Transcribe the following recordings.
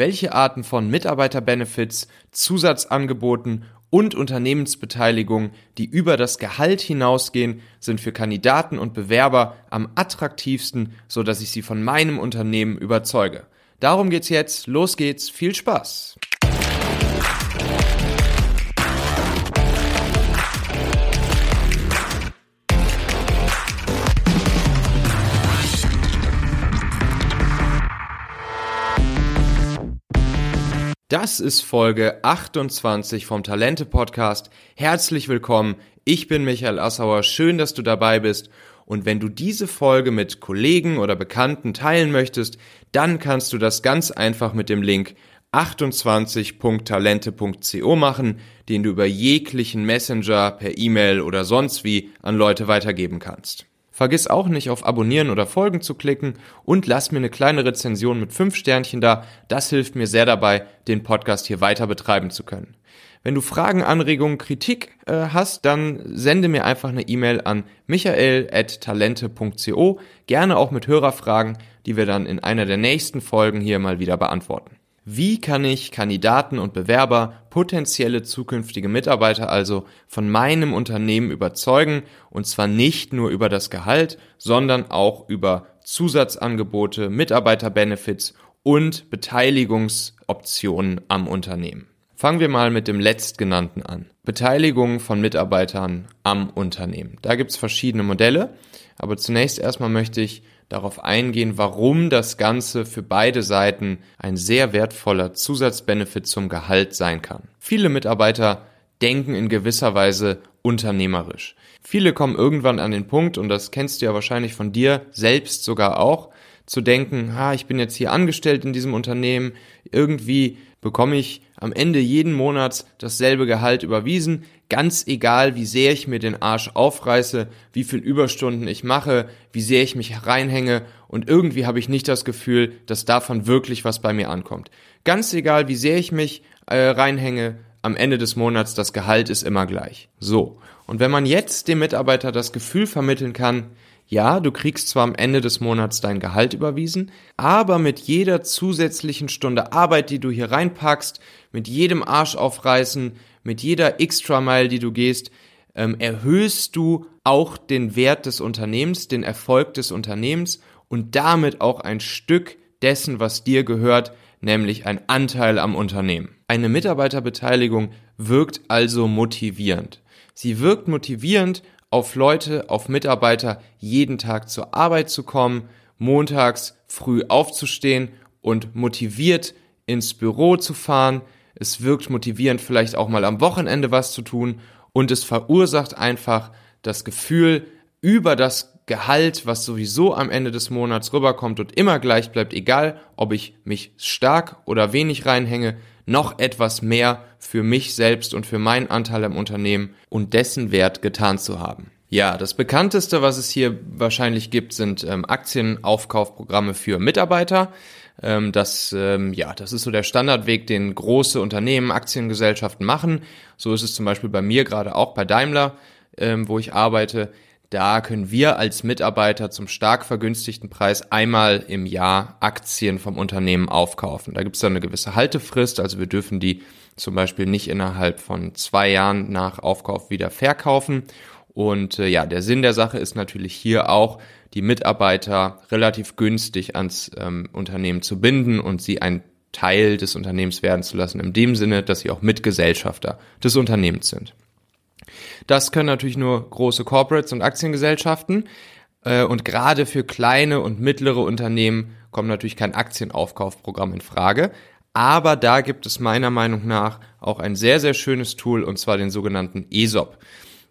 welche Arten von Mitarbeiterbenefits, Zusatzangeboten und Unternehmensbeteiligung, die über das Gehalt hinausgehen, sind für Kandidaten und Bewerber am attraktivsten, so dass ich sie von meinem Unternehmen überzeuge. Darum geht's jetzt. Los geht's. Viel Spaß. Das ist Folge 28 vom Talente Podcast. Herzlich willkommen. Ich bin Michael Assauer. Schön, dass du dabei bist. Und wenn du diese Folge mit Kollegen oder Bekannten teilen möchtest, dann kannst du das ganz einfach mit dem Link 28.talente.co machen, den du über jeglichen Messenger, per E-Mail oder sonst wie an Leute weitergeben kannst. Vergiss auch nicht auf Abonnieren oder Folgen zu klicken und lass mir eine kleine Rezension mit 5 Sternchen da. Das hilft mir sehr dabei, den Podcast hier weiter betreiben zu können. Wenn du Fragen, Anregungen, Kritik äh, hast, dann sende mir einfach eine E-Mail an michael.talente.co, gerne auch mit Hörerfragen, die wir dann in einer der nächsten Folgen hier mal wieder beantworten. Wie kann ich Kandidaten und Bewerber, potenzielle zukünftige Mitarbeiter also von meinem Unternehmen überzeugen und zwar nicht nur über das Gehalt, sondern auch über Zusatzangebote, Mitarbeiterbenefits und Beteiligungsoptionen am Unternehmen. Fangen wir mal mit dem letztgenannten an. Beteiligung von Mitarbeitern am Unternehmen. Da gibt's verschiedene Modelle, aber zunächst erstmal möchte ich darauf eingehen, warum das Ganze für beide Seiten ein sehr wertvoller Zusatzbenefit zum Gehalt sein kann. Viele Mitarbeiter denken in gewisser Weise unternehmerisch. Viele kommen irgendwann an den Punkt, und das kennst du ja wahrscheinlich von dir selbst sogar auch, zu denken, ha, ich bin jetzt hier angestellt in diesem Unternehmen, irgendwie bekomme ich am Ende jeden Monats dasselbe Gehalt überwiesen, ganz egal, wie sehr ich mir den Arsch aufreiße, wie viel Überstunden ich mache, wie sehr ich mich reinhänge und irgendwie habe ich nicht das Gefühl, dass davon wirklich was bei mir ankommt. Ganz egal, wie sehr ich mich äh, reinhänge, am Ende des Monats das Gehalt ist immer gleich. So. Und wenn man jetzt dem Mitarbeiter das Gefühl vermitteln kann, ja, du kriegst zwar am Ende des Monats dein Gehalt überwiesen, aber mit jeder zusätzlichen Stunde Arbeit, die du hier reinpackst, mit jedem Arsch aufreißen, mit jeder Extra-Mile, die du gehst, ähm, erhöhst du auch den Wert des Unternehmens, den Erfolg des Unternehmens und damit auch ein Stück dessen, was dir gehört, nämlich ein Anteil am Unternehmen. Eine Mitarbeiterbeteiligung wirkt also motivierend. Sie wirkt motivierend auf Leute, auf Mitarbeiter, jeden Tag zur Arbeit zu kommen, montags früh aufzustehen und motiviert ins Büro zu fahren. Es wirkt motivierend, vielleicht auch mal am Wochenende was zu tun und es verursacht einfach das Gefühl, über das Gehalt, was sowieso am Ende des Monats rüberkommt und immer gleich bleibt, egal ob ich mich stark oder wenig reinhänge, noch etwas mehr für mich selbst und für meinen Anteil am Unternehmen und dessen Wert getan zu haben. Ja, das bekannteste, was es hier wahrscheinlich gibt, sind ähm, Aktienaufkaufprogramme für Mitarbeiter. Ähm, das, ähm, ja, das ist so der Standardweg, den große Unternehmen, Aktiengesellschaften machen. So ist es zum Beispiel bei mir gerade auch bei Daimler, ähm, wo ich arbeite. Da können wir als Mitarbeiter zum stark vergünstigten Preis einmal im Jahr Aktien vom Unternehmen aufkaufen. Da gibt es dann eine gewisse Haltefrist, also wir dürfen die zum Beispiel nicht innerhalb von zwei Jahren nach Aufkauf wieder verkaufen. Und äh, ja, der Sinn der Sache ist natürlich hier auch, die Mitarbeiter relativ günstig ans ähm, Unternehmen zu binden und sie ein Teil des Unternehmens werden zu lassen, in dem Sinne, dass sie auch Mitgesellschafter des Unternehmens sind. Das können natürlich nur große Corporates und Aktiengesellschaften. Äh, und gerade für kleine und mittlere Unternehmen kommt natürlich kein Aktienaufkaufprogramm in Frage. Aber da gibt es meiner Meinung nach auch ein sehr, sehr schönes Tool, und zwar den sogenannten ESOP.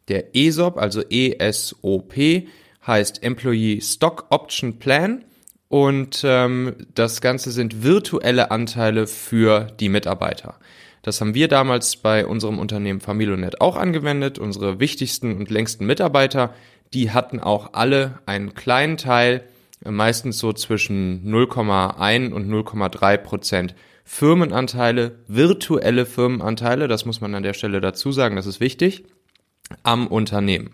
Der ESOP, also ESOP, heißt Employee Stock Option Plan. Und ähm, das Ganze sind virtuelle Anteile für die Mitarbeiter. Das haben wir damals bei unserem Unternehmen Familionet auch angewendet. Unsere wichtigsten und längsten Mitarbeiter, die hatten auch alle einen kleinen Teil, meistens so zwischen 0,1 und 0,3 Prozent Firmenanteile, virtuelle Firmenanteile, das muss man an der Stelle dazu sagen, das ist wichtig, am Unternehmen.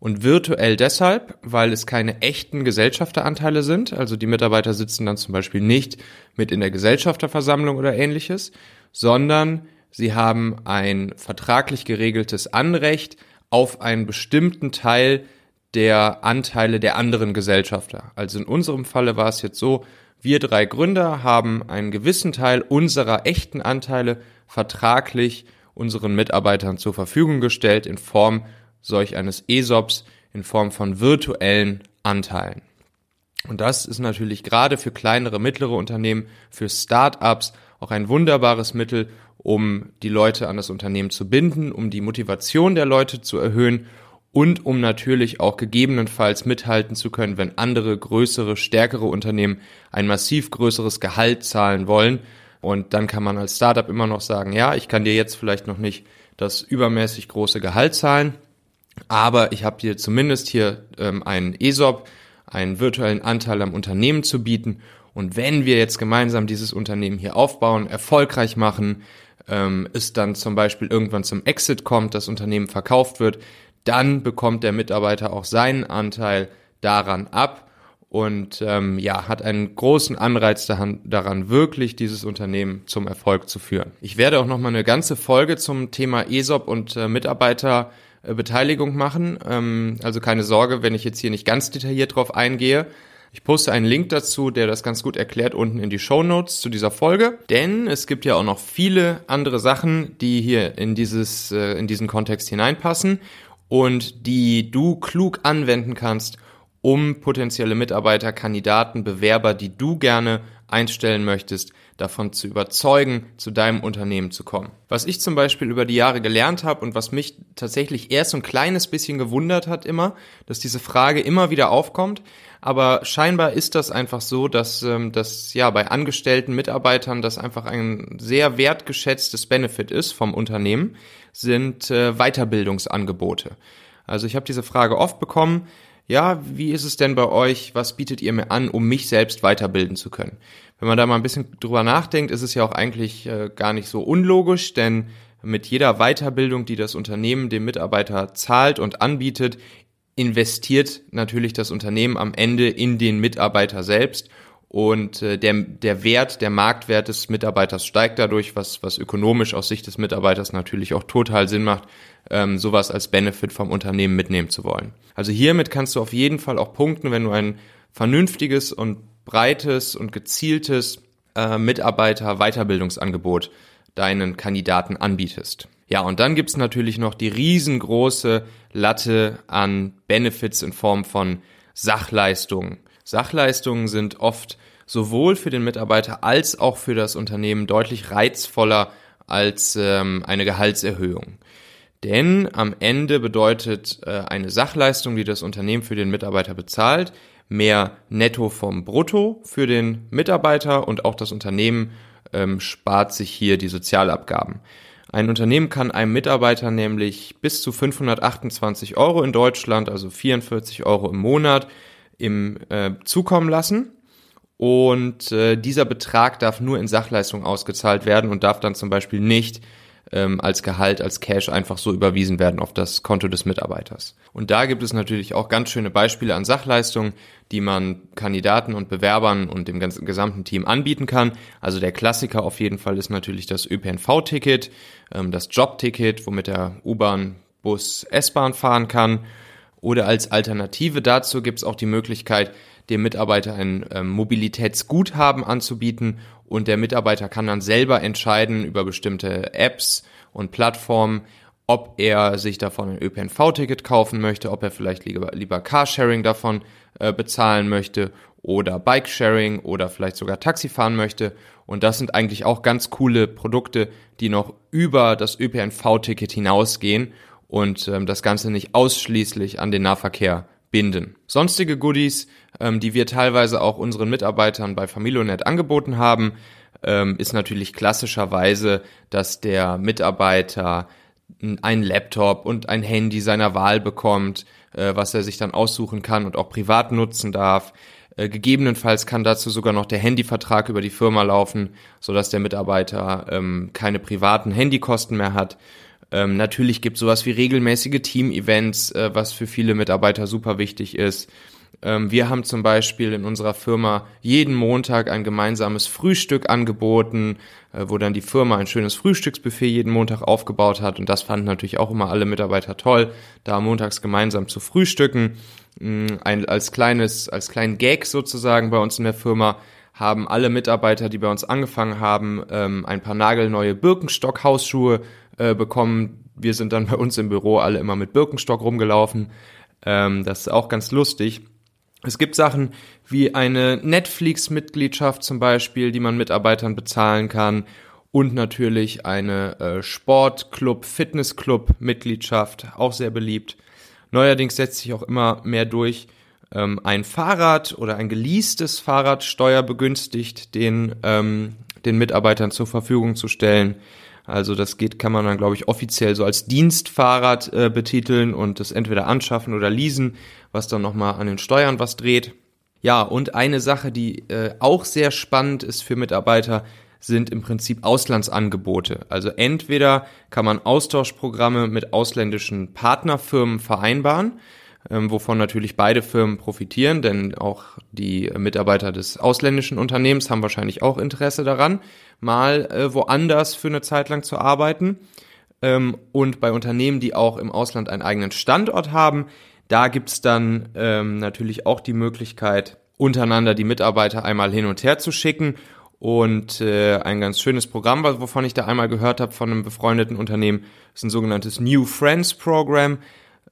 Und virtuell deshalb, weil es keine echten Gesellschafteranteile sind. Also die Mitarbeiter sitzen dann zum Beispiel nicht mit in der Gesellschafterversammlung oder ähnliches, sondern sie haben ein vertraglich geregeltes Anrecht auf einen bestimmten Teil der Anteile der anderen Gesellschafter. Also in unserem Falle war es jetzt so, wir drei Gründer haben einen gewissen Teil unserer echten Anteile vertraglich unseren Mitarbeitern zur Verfügung gestellt in Form solch eines ESOPs, in Form von virtuellen Anteilen. Und das ist natürlich gerade für kleinere, mittlere Unternehmen, für Start-ups auch ein wunderbares Mittel, um die Leute an das Unternehmen zu binden, um die Motivation der Leute zu erhöhen und um natürlich auch gegebenenfalls mithalten zu können, wenn andere größere, stärkere Unternehmen ein massiv größeres Gehalt zahlen wollen. Und dann kann man als Startup immer noch sagen, ja, ich kann dir jetzt vielleicht noch nicht das übermäßig große Gehalt zahlen, aber ich habe dir zumindest hier ähm, einen ESOP, einen virtuellen Anteil am Unternehmen zu bieten. Und wenn wir jetzt gemeinsam dieses Unternehmen hier aufbauen, erfolgreich machen, ähm, es dann zum Beispiel irgendwann zum Exit kommt, das Unternehmen verkauft wird, dann bekommt der Mitarbeiter auch seinen Anteil daran ab und ähm, ja, hat einen großen Anreiz daran, wirklich dieses Unternehmen zum Erfolg zu führen. Ich werde auch nochmal eine ganze Folge zum Thema ESOP und äh, Mitarbeiterbeteiligung machen. Ähm, also keine Sorge, wenn ich jetzt hier nicht ganz detailliert drauf eingehe. Ich poste einen Link dazu, der das ganz gut erklärt, unten in die Show Notes zu dieser Folge. Denn es gibt ja auch noch viele andere Sachen, die hier in dieses, äh, in diesen Kontext hineinpassen und die du klug anwenden kannst, um potenzielle Mitarbeiter, Kandidaten, Bewerber, die du gerne einstellen möchtest, davon zu überzeugen, zu deinem Unternehmen zu kommen. Was ich zum Beispiel über die Jahre gelernt habe und was mich tatsächlich erst so ein kleines bisschen gewundert hat immer, dass diese Frage immer wieder aufkommt, aber scheinbar ist das einfach so, dass ähm, das ja bei angestellten Mitarbeitern das einfach ein sehr wertgeschätztes Benefit ist vom Unternehmen, sind äh, Weiterbildungsangebote. Also ich habe diese Frage oft bekommen, ja, wie ist es denn bei euch? Was bietet ihr mir an, um mich selbst weiterbilden zu können? Wenn man da mal ein bisschen drüber nachdenkt, ist es ja auch eigentlich äh, gar nicht so unlogisch, denn mit jeder Weiterbildung, die das Unternehmen dem Mitarbeiter zahlt und anbietet, investiert natürlich das Unternehmen am Ende in den Mitarbeiter selbst und äh, der, der Wert, der Marktwert des Mitarbeiters steigt dadurch, was, was ökonomisch aus Sicht des Mitarbeiters natürlich auch total Sinn macht, ähm, sowas als Benefit vom Unternehmen mitnehmen zu wollen. Also hiermit kannst du auf jeden Fall auch punkten, wenn du ein vernünftiges und breites und gezieltes äh, Mitarbeiter-Weiterbildungsangebot deinen Kandidaten anbietest. Ja, und dann gibt's natürlich noch die riesengroße Latte an Benefits in Form von Sachleistungen. Sachleistungen sind oft sowohl für den Mitarbeiter als auch für das Unternehmen deutlich reizvoller als ähm, eine Gehaltserhöhung. Denn am Ende bedeutet äh, eine Sachleistung, die das Unternehmen für den Mitarbeiter bezahlt, mehr Netto vom Brutto für den Mitarbeiter und auch das Unternehmen ähm, spart sich hier die Sozialabgaben. Ein Unternehmen kann einem Mitarbeiter nämlich bis zu 528 Euro in Deutschland, also 44 Euro im Monat, im äh, zukommen lassen. Und äh, dieser Betrag darf nur in Sachleistung ausgezahlt werden und darf dann zum Beispiel nicht ähm, als Gehalt, als Cash einfach so überwiesen werden auf das Konto des Mitarbeiters. Und da gibt es natürlich auch ganz schöne Beispiele an Sachleistungen, die man Kandidaten und Bewerbern und dem ganzen gesamten Team anbieten kann. Also der Klassiker auf jeden Fall ist natürlich das ÖPNV-Ticket, ähm, das Jobticket, womit der U-Bahn, Bus, S-Bahn fahren kann oder als Alternative dazu gibt es auch die Möglichkeit, dem Mitarbeiter ein ähm, Mobilitätsguthaben anzubieten und der Mitarbeiter kann dann selber entscheiden über bestimmte Apps und Plattformen, ob er sich davon ein ÖPNV-Ticket kaufen möchte, ob er vielleicht lieber, lieber Carsharing davon äh, bezahlen möchte oder Bikesharing oder vielleicht sogar Taxi fahren möchte. Und das sind eigentlich auch ganz coole Produkte, die noch über das ÖPNV-Ticket hinausgehen und ähm, das Ganze nicht ausschließlich an den Nahverkehr binden. Sonstige Goodies, ähm, die wir teilweise auch unseren Mitarbeitern bei Familionet angeboten haben, ähm, ist natürlich klassischerweise, dass der Mitarbeiter ein Laptop und ein Handy seiner Wahl bekommt, äh, was er sich dann aussuchen kann und auch privat nutzen darf. Äh, gegebenenfalls kann dazu sogar noch der Handyvertrag über die Firma laufen, sodass der Mitarbeiter ähm, keine privaten Handykosten mehr hat. Ähm, natürlich gibt sowas wie regelmäßige Team-Events, äh, was für viele Mitarbeiter super wichtig ist. Ähm, wir haben zum Beispiel in unserer Firma jeden Montag ein gemeinsames Frühstück angeboten, äh, wo dann die Firma ein schönes Frühstücksbuffet jeden Montag aufgebaut hat. Und das fanden natürlich auch immer alle Mitarbeiter toll, da montags gemeinsam zu frühstücken. Mm, ein, als kleines, als kleinen Gag sozusagen bei uns in der Firma haben alle Mitarbeiter, die bei uns angefangen haben, ähm, ein paar nagelneue Birkenstock-Hausschuhe äh, bekommen. Wir sind dann bei uns im Büro alle immer mit Birkenstock rumgelaufen. Ähm, das ist auch ganz lustig. Es gibt Sachen wie eine Netflix-Mitgliedschaft zum Beispiel, die man Mitarbeitern bezahlen kann und natürlich eine äh, Sportclub, Fitnessclub-Mitgliedschaft, auch sehr beliebt. Neuerdings setzt sich auch immer mehr durch, ähm, ein Fahrrad oder ein geleastes Fahrrad steuerbegünstigt den, ähm, den Mitarbeitern zur Verfügung zu stellen. Also das geht, kann man dann, glaube ich, offiziell so als Dienstfahrrad äh, betiteln und das entweder anschaffen oder leasen, was dann nochmal an den Steuern was dreht. Ja, und eine Sache, die äh, auch sehr spannend ist für Mitarbeiter, sind im Prinzip Auslandsangebote. Also entweder kann man Austauschprogramme mit ausländischen Partnerfirmen vereinbaren, ähm, wovon natürlich beide Firmen profitieren, denn auch die Mitarbeiter des ausländischen Unternehmens haben wahrscheinlich auch Interesse daran, mal äh, woanders für eine Zeit lang zu arbeiten. Ähm, und bei Unternehmen, die auch im Ausland einen eigenen Standort haben, da gibt's dann ähm, natürlich auch die Möglichkeit, untereinander die Mitarbeiter einmal hin und her zu schicken. Und äh, ein ganz schönes Programm, wovon ich da einmal gehört habe von einem befreundeten Unternehmen, ist ein sogenanntes New Friends Program.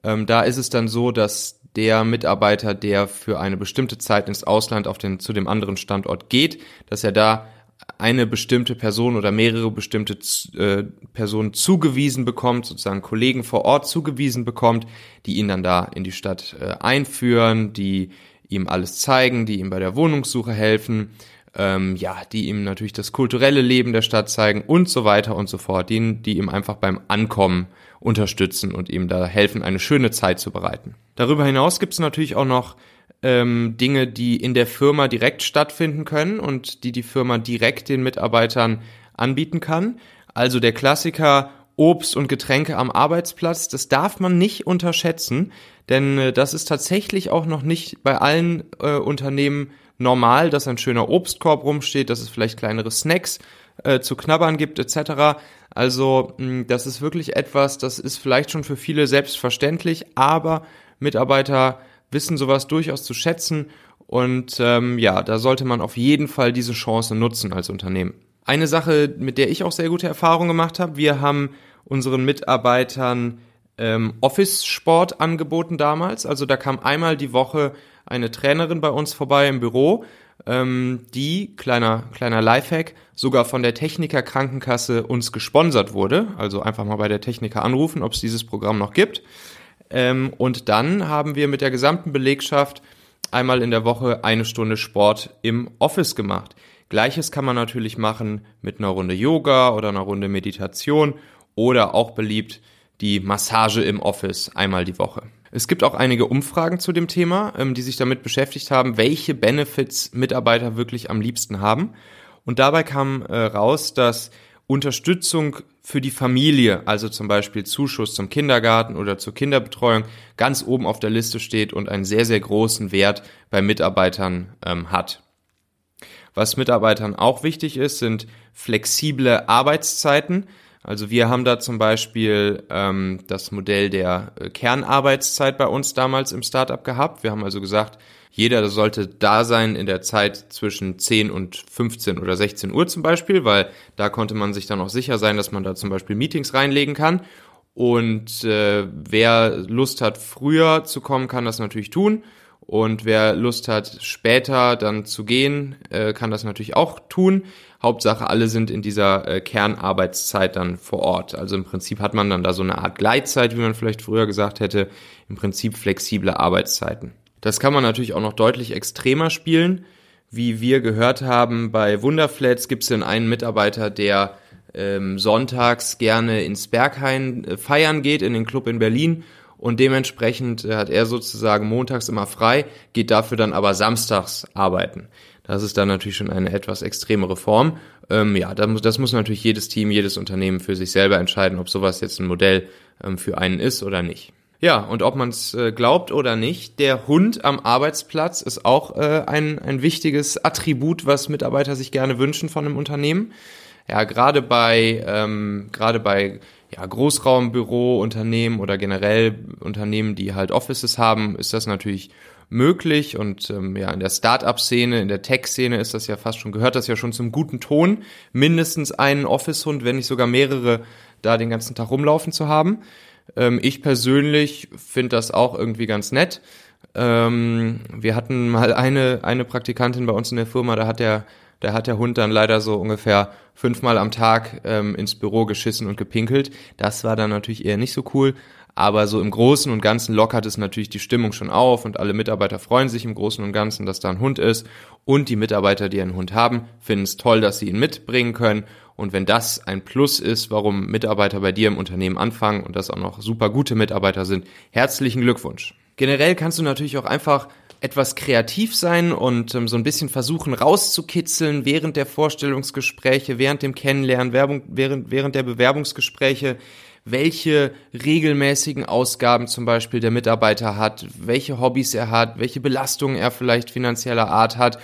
Ähm, da ist es dann so, dass der Mitarbeiter, der für eine bestimmte Zeit ins Ausland auf den, zu dem anderen Standort geht, dass er da eine bestimmte Person oder mehrere bestimmte äh, Personen zugewiesen bekommt, sozusagen Kollegen vor Ort zugewiesen bekommt, die ihn dann da in die Stadt äh, einführen, die ihm alles zeigen, die ihm bei der Wohnungssuche helfen, ähm, ja, die ihm natürlich das kulturelle Leben der Stadt zeigen und so weiter und so fort, die, die ihm einfach beim Ankommen unterstützen und ihm da helfen, eine schöne Zeit zu bereiten. Darüber hinaus gibt es natürlich auch noch ähm, Dinge, die in der Firma direkt stattfinden können und die die Firma direkt den Mitarbeitern anbieten kann. Also der Klassiker Obst und Getränke am Arbeitsplatz, das darf man nicht unterschätzen, denn äh, das ist tatsächlich auch noch nicht bei allen äh, Unternehmen normal, dass ein schöner Obstkorb rumsteht, dass es vielleicht kleinere Snacks äh, zu knabbern gibt etc. Also mh, das ist wirklich etwas, das ist vielleicht schon für viele selbstverständlich, aber Mitarbeiter wissen sowas durchaus zu schätzen und ähm, ja, da sollte man auf jeden Fall diese Chance nutzen als Unternehmen. Eine Sache, mit der ich auch sehr gute Erfahrungen gemacht habe, wir haben unseren Mitarbeitern ähm, Office-Sport angeboten damals. Also da kam einmal die Woche eine Trainerin bei uns vorbei im Büro, ähm, die, kleiner, kleiner Lifehack, sogar von der Techniker Krankenkasse uns gesponsert wurde. Also einfach mal bei der Techniker anrufen, ob es dieses Programm noch gibt. Ähm, und dann haben wir mit der gesamten Belegschaft einmal in der Woche eine Stunde Sport im Office gemacht. Gleiches kann man natürlich machen mit einer Runde Yoga oder einer Runde Meditation oder auch beliebt die Massage im Office einmal die Woche. Es gibt auch einige Umfragen zu dem Thema, ähm, die sich damit beschäftigt haben, welche Benefits Mitarbeiter wirklich am liebsten haben. Und dabei kam äh, raus, dass Unterstützung für die Familie, also zum Beispiel Zuschuss zum Kindergarten oder zur Kinderbetreuung, ganz oben auf der Liste steht und einen sehr, sehr großen Wert bei Mitarbeitern ähm, hat. Was Mitarbeitern auch wichtig ist, sind flexible Arbeitszeiten. Also wir haben da zum Beispiel ähm, das Modell der äh, Kernarbeitszeit bei uns damals im Startup gehabt. Wir haben also gesagt, jeder sollte da sein in der Zeit zwischen 10 und 15 oder 16 Uhr zum Beispiel, weil da konnte man sich dann auch sicher sein, dass man da zum Beispiel Meetings reinlegen kann. Und äh, wer Lust hat, früher zu kommen, kann das natürlich tun. Und wer Lust hat, später dann zu gehen, äh, kann das natürlich auch tun. Hauptsache, alle sind in dieser äh, Kernarbeitszeit dann vor Ort. Also im Prinzip hat man dann da so eine Art Gleitzeit, wie man vielleicht früher gesagt hätte. Im Prinzip flexible Arbeitszeiten. Das kann man natürlich auch noch deutlich extremer spielen. Wie wir gehört haben, bei Wunderflats gibt es den einen Mitarbeiter, der ähm, sonntags gerne ins Berghain äh, feiern geht, in den Club in Berlin. Und dementsprechend äh, hat er sozusagen montags immer frei, geht dafür dann aber samstags arbeiten. Das ist dann natürlich schon eine etwas extremere Form. Ähm, ja, das muss, das muss natürlich jedes Team, jedes Unternehmen für sich selber entscheiden, ob sowas jetzt ein Modell ähm, für einen ist oder nicht. Ja, und ob man es äh, glaubt oder nicht, der Hund am Arbeitsplatz ist auch äh, ein, ein wichtiges Attribut, was Mitarbeiter sich gerne wünschen von einem Unternehmen. Ja, gerade bei, ähm, gerade bei ja, Großraumbüro-Unternehmen oder generell Unternehmen, die halt Offices haben, ist das natürlich möglich und ähm, ja in der Start-up-Szene, in der Tech-Szene ist das ja fast schon gehört das ja schon zum guten Ton, mindestens einen Office-Hund, wenn nicht sogar mehrere, da den ganzen Tag rumlaufen zu haben. Ähm, ich persönlich finde das auch irgendwie ganz nett. Ähm, wir hatten mal eine eine Praktikantin bei uns in der Firma, da hat der da hat der Hund dann leider so ungefähr fünfmal am Tag ähm, ins Büro geschissen und gepinkelt. Das war dann natürlich eher nicht so cool. Aber so im Großen und Ganzen lockert es natürlich die Stimmung schon auf und alle Mitarbeiter freuen sich im Großen und Ganzen, dass da ein Hund ist. Und die Mitarbeiter, die einen Hund haben, finden es toll, dass sie ihn mitbringen können. Und wenn das ein Plus ist, warum Mitarbeiter bei dir im Unternehmen anfangen und das auch noch super gute Mitarbeiter sind, herzlichen Glückwunsch. Generell kannst du natürlich auch einfach etwas kreativ sein und ähm, so ein bisschen versuchen rauszukitzeln während der Vorstellungsgespräche, während dem Kennenlernen, Werbung, während, während der Bewerbungsgespräche, welche regelmäßigen Ausgaben zum Beispiel der Mitarbeiter hat, welche Hobbys er hat, welche Belastungen er vielleicht finanzieller Art hat.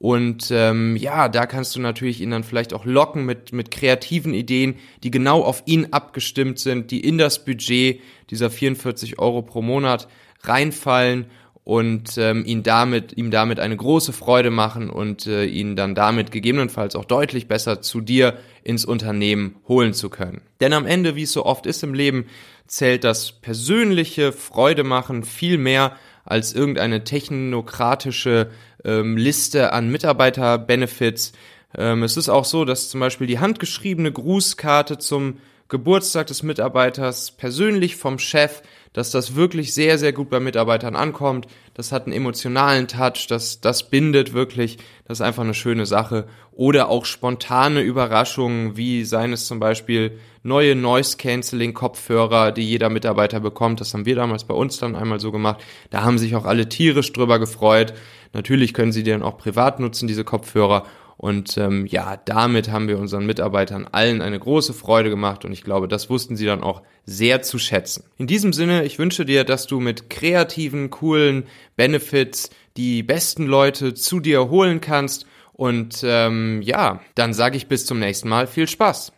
Und ähm, ja, da kannst du natürlich ihn dann vielleicht auch locken mit, mit kreativen Ideen, die genau auf ihn abgestimmt sind, die in das Budget dieser 44 Euro pro Monat reinfallen und ähm, ihn damit, ihm damit eine große Freude machen und äh, ihn dann damit gegebenenfalls auch deutlich besser zu dir ins Unternehmen holen zu können. Denn am Ende, wie es so oft ist im Leben, zählt das persönliche Freude machen viel mehr als irgendeine technokratische ähm, Liste an Mitarbeiter-Benefits. Ähm, es ist auch so, dass zum Beispiel die handgeschriebene Grußkarte zum Geburtstag des Mitarbeiters persönlich vom Chef dass das wirklich sehr, sehr gut bei Mitarbeitern ankommt. Das hat einen emotionalen Touch, das, das bindet wirklich, das ist einfach eine schöne Sache. Oder auch spontane Überraschungen, wie seien es zum Beispiel neue Noise-Canceling-Kopfhörer, die jeder Mitarbeiter bekommt. Das haben wir damals bei uns dann einmal so gemacht. Da haben sich auch alle tierisch drüber gefreut. Natürlich können sie die dann auch privat nutzen, diese Kopfhörer. Und ähm, ja, damit haben wir unseren Mitarbeitern allen eine große Freude gemacht und ich glaube, das wussten sie dann auch sehr zu schätzen. In diesem Sinne, ich wünsche dir, dass du mit kreativen, coolen Benefits die besten Leute zu dir holen kannst. Und ähm, ja, dann sage ich bis zum nächsten Mal. Viel Spaß!